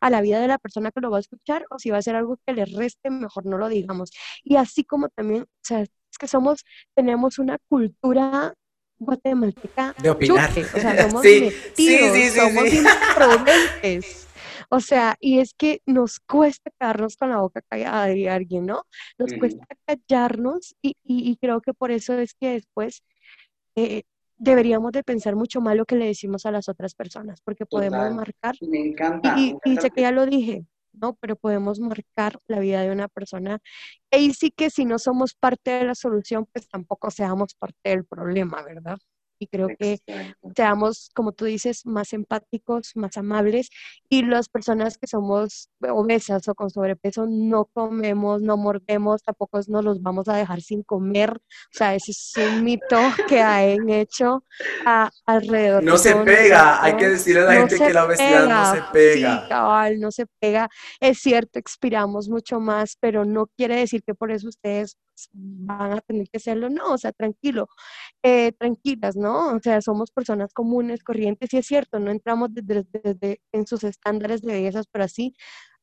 a la vida de la persona que lo va a escuchar o si va a ser algo que le reste, mejor no lo digamos. Y así como también, o sea, es que somos, tenemos una cultura guatemalteca de opinar. o sea, (laughs) somos metidos, somos imprudentes. O sea, y es que nos cuesta quedarnos con la boca callada, de alguien, ¿no? Nos cuesta callarnos y, y, creo que por eso es que después eh, deberíamos de pensar mucho más lo que le decimos a las otras personas, porque podemos marcar. Me encanta. Y, sé que ya lo dije, ¿no? Pero podemos marcar la vida de una persona. Y sí que si no somos parte de la solución, pues tampoco seamos parte del problema, ¿verdad? Y creo que seamos, como tú dices, más empáticos, más amables y las personas que somos obesas o con sobrepeso no comemos, no mordemos, tampoco nos los vamos a dejar sin comer. O sea, ese es un mito (laughs) que han hecho a, alrededor. No se pega, hay que decirle a la gente que la obesidad no se pega. Sí, cabal, no se pega. Es cierto, expiramos mucho más, pero no quiere decir que por eso ustedes van a tener que hacerlo, no, o sea, tranquilo, eh, tranquilas, ¿no? O sea, somos personas comunes, corrientes, y es cierto, no entramos desde, en sus estándares de belleza, pero así,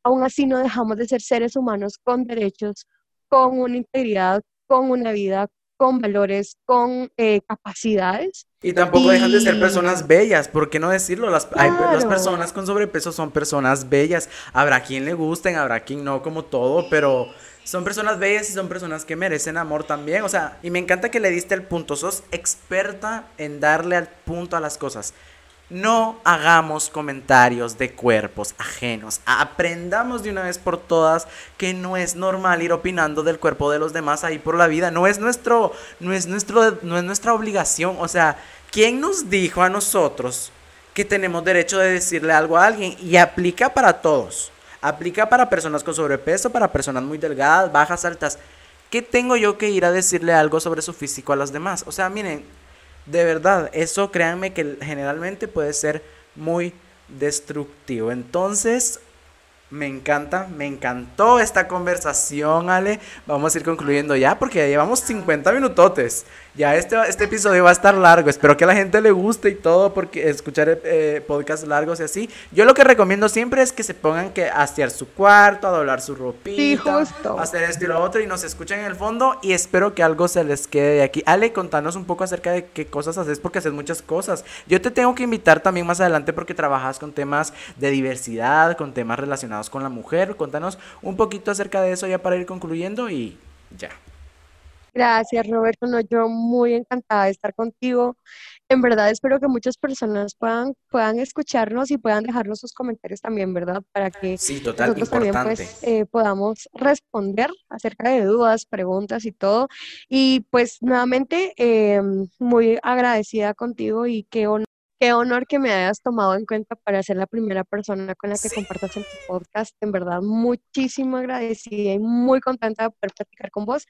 aún así no dejamos de ser seres humanos con derechos, con una integridad, con una vida, con valores, con eh, capacidades. Y tampoco dejan de ser personas bellas, ¿por qué no decirlo? Las, las personas con sobrepeso son personas bellas. Habrá quien le gusten, habrá quien no, como todo, pero son personas bellas y son personas que merecen amor también. O sea, y me encanta que le diste el punto. Sos experta en darle al punto a las cosas. No hagamos comentarios de cuerpos ajenos. Aprendamos de una vez por todas que no es normal ir opinando del cuerpo de los demás ahí por la vida. No es nuestro, no es nuestro, no es nuestra obligación. O sea, ¿quién nos dijo a nosotros que tenemos derecho de decirle algo a alguien? Y aplica para todos. Aplica para personas con sobrepeso, para personas muy delgadas, bajas, altas. ¿Qué tengo yo que ir a decirle algo sobre su físico a las demás? O sea, miren, de verdad, eso créanme que generalmente puede ser muy destructivo. Entonces, me encanta, me encantó esta conversación, Ale. Vamos a ir concluyendo ya porque ya llevamos 50 minutotes. Ya este, este episodio va a estar largo. Espero que a la gente le guste y todo porque escuchar eh, podcasts largos y así. Yo lo que recomiendo siempre es que se pongan que hacer su cuarto, a doblar su ropita, a hacer esto y lo otro y nos escuchen en el fondo y espero que algo se les quede de aquí. Ale, contanos un poco acerca de qué cosas haces porque haces muchas cosas. Yo te tengo que invitar también más adelante porque trabajas con temas de diversidad, con temas relacionados con la mujer. Contanos un poquito acerca de eso ya para ir concluyendo y ya. Gracias, Roberto. No, yo muy encantada de estar contigo. En verdad, espero que muchas personas puedan, puedan escucharnos y puedan dejarnos sus comentarios también, ¿verdad? Para que sí, total, nosotros también pues, eh, podamos responder acerca de dudas, preguntas y todo. Y pues nuevamente, eh, muy agradecida contigo y qué honor Qué honor que me hayas tomado en cuenta para ser la primera persona con la que compartas en tu podcast. En verdad, muchísimo agradecida y muy contenta de poder platicar con vos.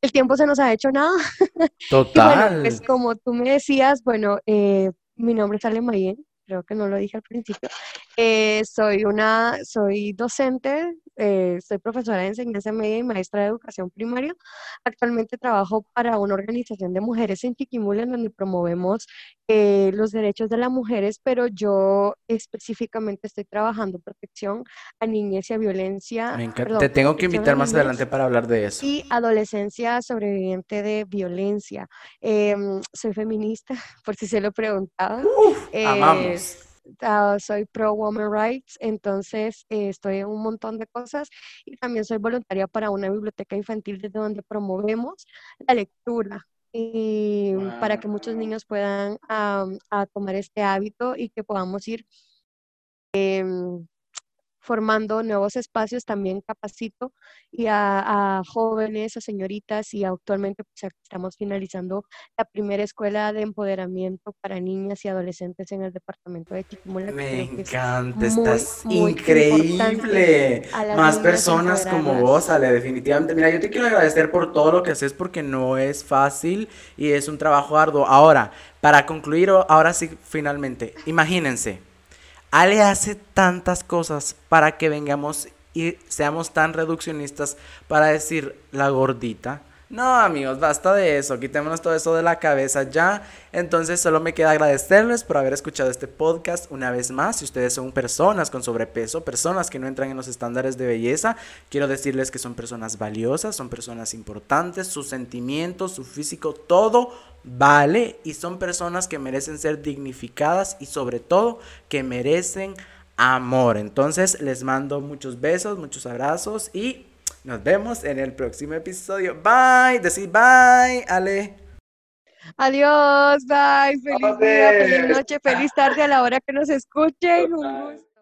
El tiempo se nos ha hecho nada. (laughs) Total. bueno, pues como tú me decías, bueno, eh, mi nombre es Ale Mayen, creo que no lo dije al principio. Eh, soy una, soy docente eh, soy profesora de enseñanza media y maestra de educación primaria. Actualmente trabajo para una organización de mujeres en Chiquimula, en donde promovemos eh, los derechos de las mujeres, pero yo específicamente estoy trabajando protección a niñez y a violencia. Me encanta. Te tengo que invitar más adelante para hablar de eso. Y adolescencia sobreviviente de violencia. Em, soy feminista, (laughs) por si se lo preguntaba. amamos Ah, soy pro woman rights, entonces eh, estoy en un montón de cosas y también soy voluntaria para una biblioteca infantil desde donde promovemos la lectura y para que muchos niños puedan tomar este hábito y que podamos ir em, formando nuevos espacios, también capacito y a, jóvenes, a señoritas y actualmente pues, estamos finalizando la primera escuela de empoderamiento para niñas y adolescentes en el departamento de Chiquimula. Me encanta, estás increíble. Más personas como vos, Ale, definitivamente. Mira, yo te quiero agradecer por todo lo que haces porque no es fácil y es un trabajo arduo. Ahora, para concluir, ahora sí, finalmente, imagínense Ale hace tantas cosas para que vengamos y seamos tan reduccionistas para decir la gordita. No, amigos, basta de eso, quitémonos todo eso de la cabeza ya. Entonces solo me queda agradecerles por haber escuchado este podcast una vez más. Si ustedes son personas con sobrepeso, personas que no entran en los estándares de belleza, quiero decirles que son personas valiosas, son personas importantes, sus sentimientos, su físico, todo vale y son personas que merecen ser dignificadas y sobre todo que merecen amor. Entonces les mando muchos besos, muchos abrazos y nos vemos en el próximo episodio. Bye. Decir bye, Ale. Adiós, bye. Feliz día, feliz noche, feliz tarde a la hora que nos escuchen. Un gusto.